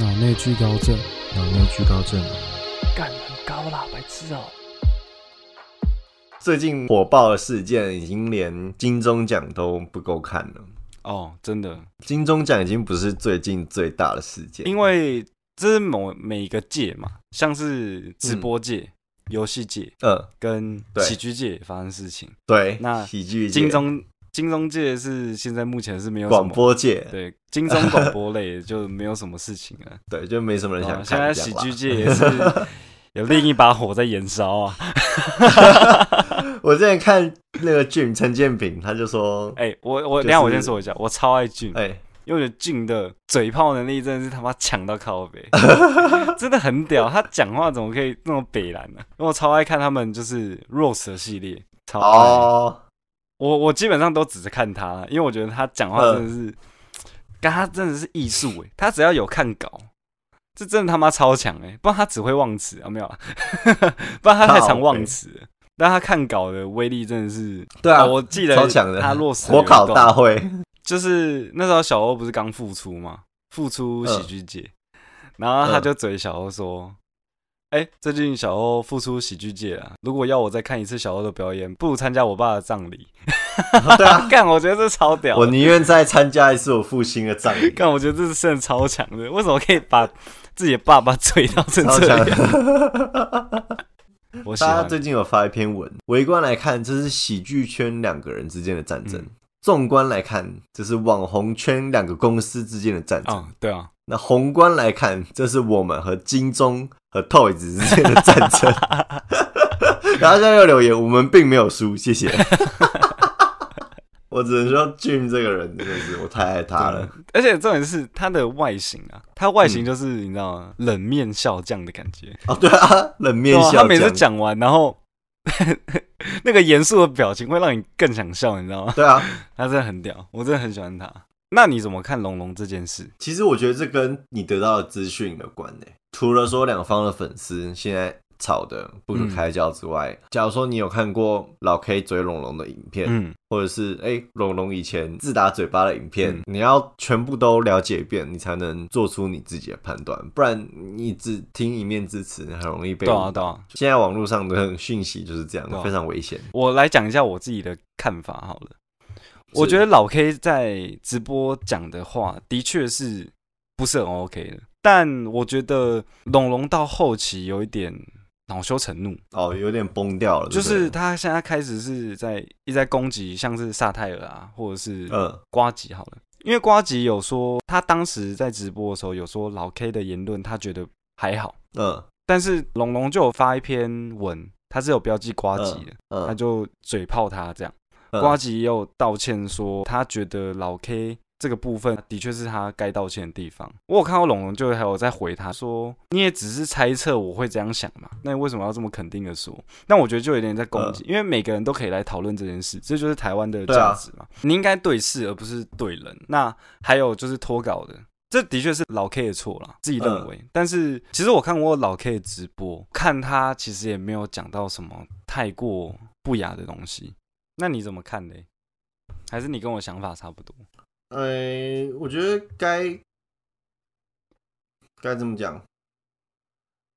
脑内聚高症，脑内聚高症。干很高啦，白痴哦、最近火爆的事件，已经连金钟奖都不够看了。哦，真的，金钟奖已经不是最近最大的事件，因为这是某每一个界嘛，像是直播界、游戏界嗯，跟对。喜剧界发生事情。对，那喜剧金钟金钟界是现在目前是没有广播界，对金钟广播类就没有什么事情了。对，就没什么人想。现在喜剧界也是 有另一把火在燃烧啊！我之前看那个俊陈建平，他就说，哎、我我就是等下我先说一下，我超爱俊，哎、因为我觉得俊的嘴炮能力真的是他妈强到靠北，真的很屌。他讲话怎么可以那么北蓝呢、因为我超爱看他们就是 Rose 的系列，超爱。哦，我我基本上都只是看他，因为我觉得他讲话真的嗯是，跟他真的是艺术诶。他只要有看稿，这真的他妈超强诶，不然他只会忘词啊，没有啊，不然他太常忘词了。但他看稿的威力真的是，对啊，哦我记得超强的，他落实大会，就是那时候小欧不是刚复出嘛，复出喜剧界，然后他就嘴小欧说：“哎、最近小欧复出喜剧界啊，如果要我再看一次小欧的表演，不如参加我爸的葬礼。对啊，干，我觉得这超屌。我宁愿再参加一次我父亲的葬礼，干，我觉得这是真的超强的。为什么可以把自己的爸爸追到成超这强样？我。大家最近有发一篇文，围观来看，这是喜剧圈两个人之间的战争；嗯纵观来看，这是网红圈两个公司之间的战争；啊、对啊，那宏观来看，这是我们和金钟和 Toys 之间的战争。然后现在又留言，我们并没有输，谢谢。我只能说俊这个人真的是我太爱他了。而且重点是他的外形啊，他外嗯形就是、你知道吗？冷面笑匠的感觉。哦，对啊，冷面笑他每次匠讲完，然后 那个严肃的表情会让你更想笑，你知道吗？对啊，他真的很屌，我真的很喜欢他。那你怎么看龙龙这件事？其实我觉得这跟你得到的资讯有关呢。除了说两方的粉丝现在吵得不可开交之外，假如说你有看过老 K 嘴龙龙的影片，嗯，或者是哎龙龙以前自打嘴巴的影片，嗯你要全部都了解一遍，你才能做出你自己的判断，不然你只听一面之词，很容易被对啊，对啊。现在网络上的讯息就是这样，非常危险。我来讲一下我自己的看法好了。我觉得老 K 在直播讲的话，的确是不是很 OK 的。但我觉得龙龙到后期有一点恼羞成怒，哦，有点崩掉了，就是他现在开始是在一直在攻击，像是萨泰尔啊，或者是对嗯。瓜吉好了，因为瓜吉有说他当时在直播的时候有说老 K 的言论他觉得还好，嗯。但是龙龙就有发一篇文，他是有标记瓜吉的，他嗯，就嘴炮他这样。嗯。瓜吉也有道歉说，他觉得老 K 这个部分的确是他该道歉的地方。我有看到龙龙就还有在回他说，你也只是猜测我会这样想嘛，那你为什么要这么肯定的说？那我觉得就有点在攻击，因为每个人都可以来讨论这件事，这就是台湾的价值嘛。你应该对事而不是对人。那还有就是脱稿的。这的确是老 K 的错啦，自己认为。但是其实我看过老 K 的直播，看他其实也没有讲到什么太过不雅的东西。那你怎么看呢？还是你跟我想法差不多？呃，我觉得该该怎么讲，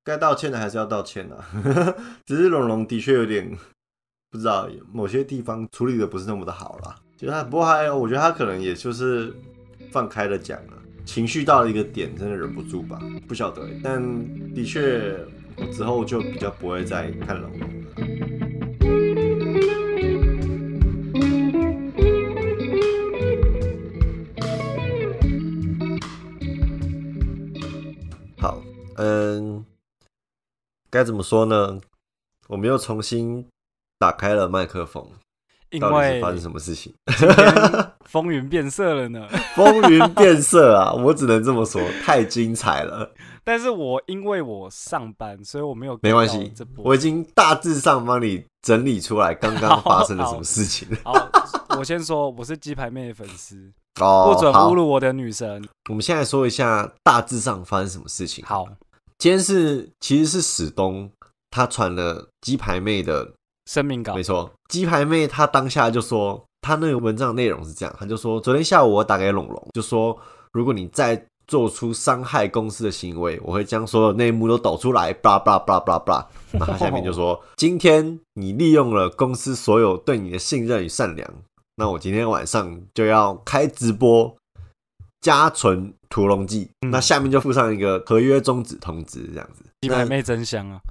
该道歉的还是要道歉的、只是龙龙的确有点不知道某些地方处理的不是那么的好啦。就是他，不过还有，我觉得他可能也就是放开了讲了，情绪到了一个点，真的忍不住吧，不晓得。但的确，我之后就比较不会再看龙龙了。嗯，该怎么说呢？我们又重新打开了麦克风，因到底为是发生什么事情？风云变色了呢。风云变色啊！我只能这么说，太精彩了。但是我因为我上班，所以我没有没关系。我已经大致上帮你整理出来刚刚发生了什么事情了。好，我先说，我是鸡排妹的粉丝，哦，不准侮辱我的女神。我们现在说一下大致上发生什么事情。好，今天是其实是史东他传了鸡排妹的，声明稿没错，鸡排妹她当下就说，她那个文章内容是这样，她就说昨天下午我打给龙龙，就说如果你再做出伤害公司的行为，我会将所有内幕都抖出来，巴拉巴拉巴拉巴拉巴拉。那他下面就说：今天你利用了公司所有对你的信任与善良，那我今天晚上就要开直播加存屠龙记。嗯那下面就附上一个合约终止通知，这样子。鸡排妹真香啊！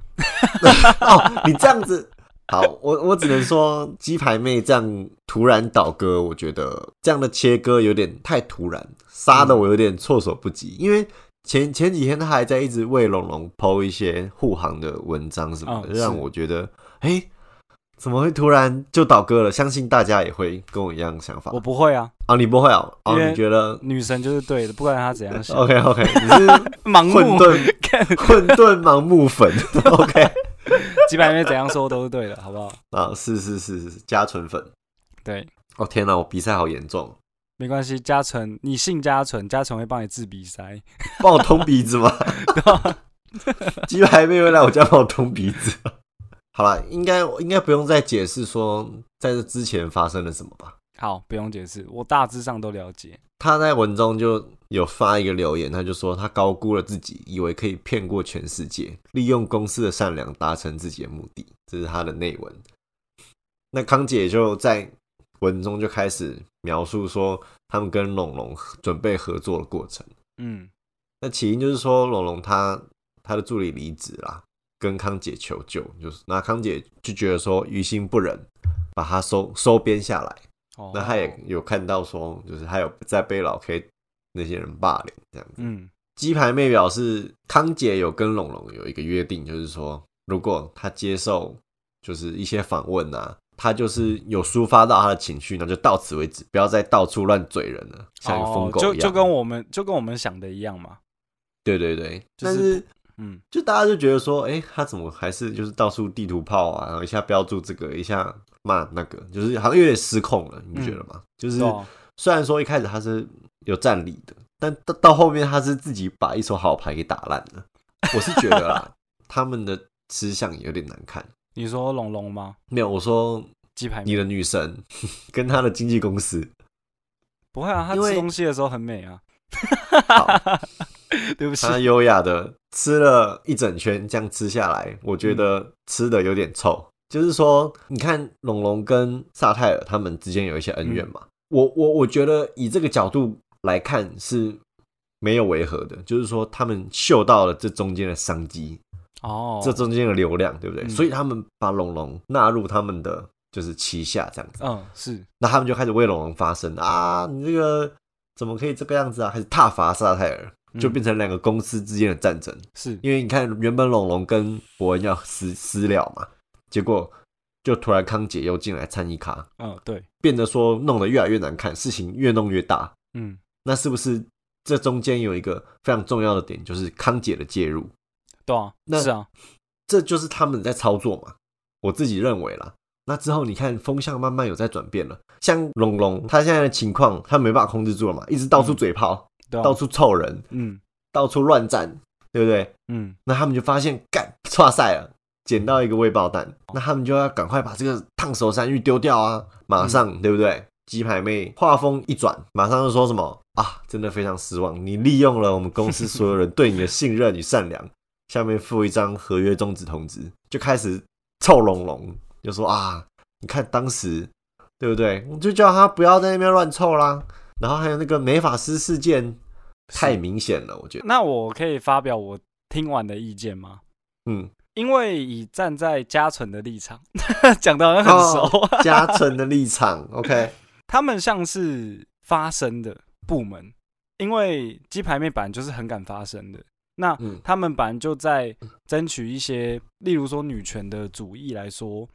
哦，你这样子，好，我我只能说鸡排妹这样突然倒戈，我觉得这样的切割有点太突然，杀的我有点措手不及。因为前前几天他还在一直为龙龙剖一些护航的文章什么的，嗯让我觉得，哎、怎么会突然就倒戈了？相信大家也会跟我一样想法我。不会啊，哦，你不会啊？哦，因为你觉得女神就是对的，不管她怎样想？OK OK，你是 盲混目沌看 混沌盲目粉？OK 几百妹怎样说都是对的，好不好？啊，是是是是加纯粉。对，哦天哪，我鼻塞好严重，没关系，嘉纯，你信嘉纯，嘉纯会帮你治鼻塞。帮我通鼻子吗？鸡排妹会来我家帮我通鼻子。好了，应该应该不用再解释说在这之前发生了什么吧？好，不用解释，我大致上都了解。他在文中就有发一个留言，他就说他高估了自己，以为可以骗过全世界，利用公司的善良达成自己的目的，这是他的内文。那康姐就在文中就开始描述说，他们跟龙龙准备合作的过程。嗯那起因就是说，龙龙他他的助理离职啦，跟康姐求救，就是那康姐就觉得说于心不忍，把他收收编下来。哦，那他也有看到说，就是他有在被老 K 那些人霸凌这样子。嗯鸡排妹表示，康姐有跟龙龙有一个约定，就是说，如果他接受就是一些访问啊，他就是有抒发到他的情绪，那就到此为止，不要再到处乱嘴人了，像一个疯哦，狗一样。就就跟我们就跟我们想的一样嘛。对对对，就是嗯就大家就觉得说，哎、他怎么还是就是到处地图炮啊，然后一下标注这个，一下骂那个，就是好像有点失控了，你不觉得吗？就是虽然说一开始他是有占理的，但到到后面他是自己把一手好牌给打烂了。我是觉得啦，他们的吃相有点难看。你说龙龙吗？没有，我说鸡排你的女神 跟他的经纪公司，不会啊，她吃东西的时候很美啊。好，对不起，他优雅的吃了一整圈，这样吃下来，我觉得吃的有点臭。就是说，你看龙龙跟萨泰尔他们之间有一些恩怨嘛，我我我觉得以这个角度来看是没有违和的，就是说他们嗅到了这中间的商机，哦，这中间的流量，对不对？嗯。所以他们把龙龙纳入他们的就是旗下这样子，嗯是。那他们就开始为龙龙发声啊，你这个怎么可以这个样子啊？开始挞伐萨泰尔，就嗯变成两个公司之间的战争。是因为你看，原本龙龙跟伯恩要私私了嘛，结果就突然康姐又进来参一卡，嗯对变得说弄得越来越难看，事情越弄越大。嗯那是不是这中间有一个非常重要的点，就是康姐的介入？对啊那是啊这就是他们在操作嘛，我自己认为啦。那之后你看风向慢慢有在转变了，像龙龙他现在的情况，他没办法控制住了嘛，一直到处嘴炮，对啊到处凑人，嗯到处乱战，对不对？嗯那他们就发现干差赛了，捡到一个未爆弹，那他们就要赶快把这个烫手山芋丢掉啊！马上，对不对？鸡排妹话锋一转，马上就说什么啊？真的非常失望，你利用了我们公司所有人对你的信任与善良，下面附一张合约终止通知，就开始臭龙龙，就说啊，你看当时对不对？我就叫他不要在那边乱凑啦。然后还有那个美法师事件，太明显了，我觉得，那我可以发表我听完的意见吗？嗯。因为以站在嘉纯的立场，讲的好像很熟，哦嘉纯的立场，OK，他们像是发声的部门，因为鸡排妹本来就是很敢发声的。那嗯他们本来就在争取一些，例如说女权的主义来说，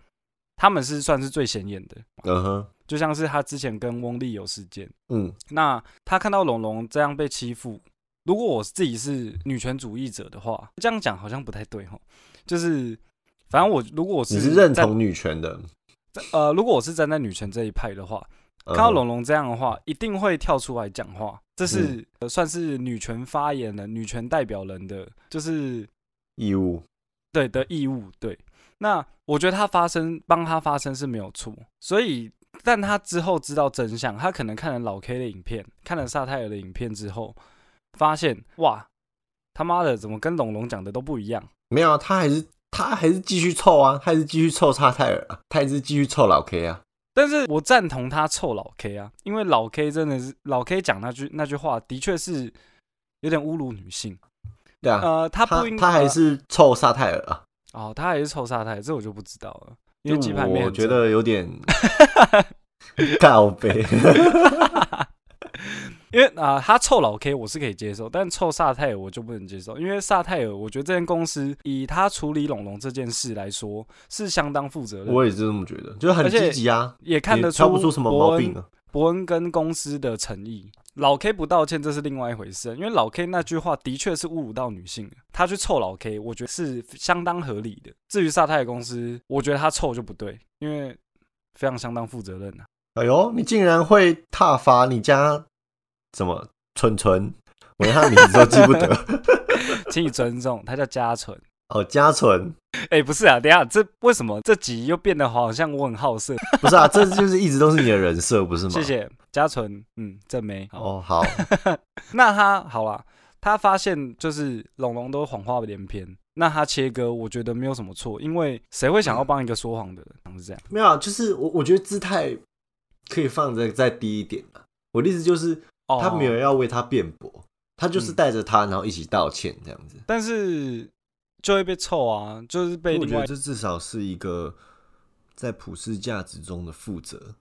他们是算是最显眼的。嗯哼，就像是他之前跟翁丽有事件，嗯那他看到龙龙这样被欺负，如果我自己是女权主义者的话，这样讲好像不太对哈。就是反正我如果我是你是认站同女权的，呃，如果我是站在女权这一派的话，嗯看到龙龙这样的话，一定会跳出来讲话。这是、嗯呃算是女权发言人、女权代表人的，就是义务，对的义务。对，那我觉得他发声，帮他发声是没有错。所以，但他之后知道真相，他可能看了老 K 的影片，看了萨泰尔的影片之后，发现哇，他妈的怎么跟龙龙讲的都不一样？没有啊，他还是他还是继续凑啊，他还是继续凑萨泰尔啊，他还是继续凑老 K 啊。但是我赞同他臭老 K 啊，因为老 K 真的是老 K 讲那句那句话，的确是有点侮辱女性。对啊，呃，他他不应他还是臭沙泰尔啊，哦，他还是臭沙太，这我就不知道了，因为鸡排妹我觉得有点 告白。因为啊、他臭老 K 我是可以接受，但臭萨泰尔我就不能接受，因为萨泰尔我觉得这间公司以他处理龙龙这件事来说是相当负责任，我也是这么觉得，就是很积极啊，也看得出挑不出什么毛病啊。伯恩跟公司的诚意。老 K 不道歉，这是另外一回事，因为老 K 那句话的确是侮辱到女性的，他去臭老 K，我觉得是相当合理的。至于萨泰公司，我觉得他臭就不对，因为非常相当负责任啊。哎呦，你竟然会踏伐你家怎么蠢蠢？我连他的名字都记不得。请你尊重，他叫嘉纯。哦，嘉纯，哎、不是啊，等一下这为什么这集又变得好像我很好色？不是啊，这就是一直都是你的人设，不是吗？谢。谢嘉纯，嗯，正妹。哦，好，那他好了，他发现就是龙龙都谎话连篇，那他切割，我觉得没有什么错，因为谁会想要帮一个说谎的人？是这样。没有啊，就是我我觉得姿态可以放在再低一点啊。我的意思就是，哦他没有要为他辩驳，他就是嗯带着他，然后一起道歉这样子。但是就会被臭啊，就是被我觉得这至少是一个在普世价值中的负责。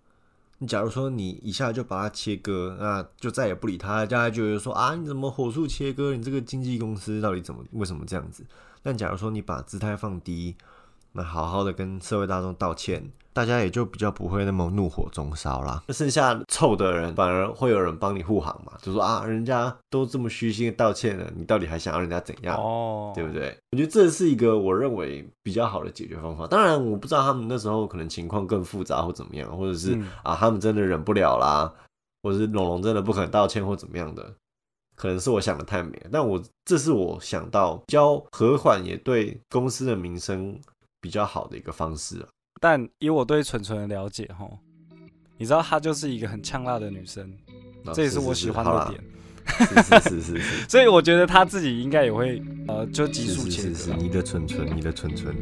你假如说你一下就把它切割，那就再也不理他，大家就会说啊，你怎么火速切割？你这个经纪公司到底怎么为什么这样子？但假如说你把姿态放低，那好好的跟社会大众道歉，大家也就比较不会那么怒火中烧啦。那剩下臭的人，反而会有人帮你护航嘛，就说啊，人家都这么虚心的道歉了，你到底还想要人家怎样？哦，对不对？我觉得这是一个我认为比较好的解决方法。当然，我不知道他们那时候可能情况更复杂或怎么样，或者是、嗯啊，他们真的忍不了啦，或者是龙龙真的不肯道歉或怎么样的，可能是我想的太美。但我这是我想到比较和缓，也对公司的名声比较好的一个方式啊。但以我对纯纯的了解，哈，你知道她就是一个很呛辣的女生，啊这也是我喜欢的点。。是是是是是 所以我觉得她自己应该也会，呃，就急是速切是是是。你的纯纯，你的纯纯。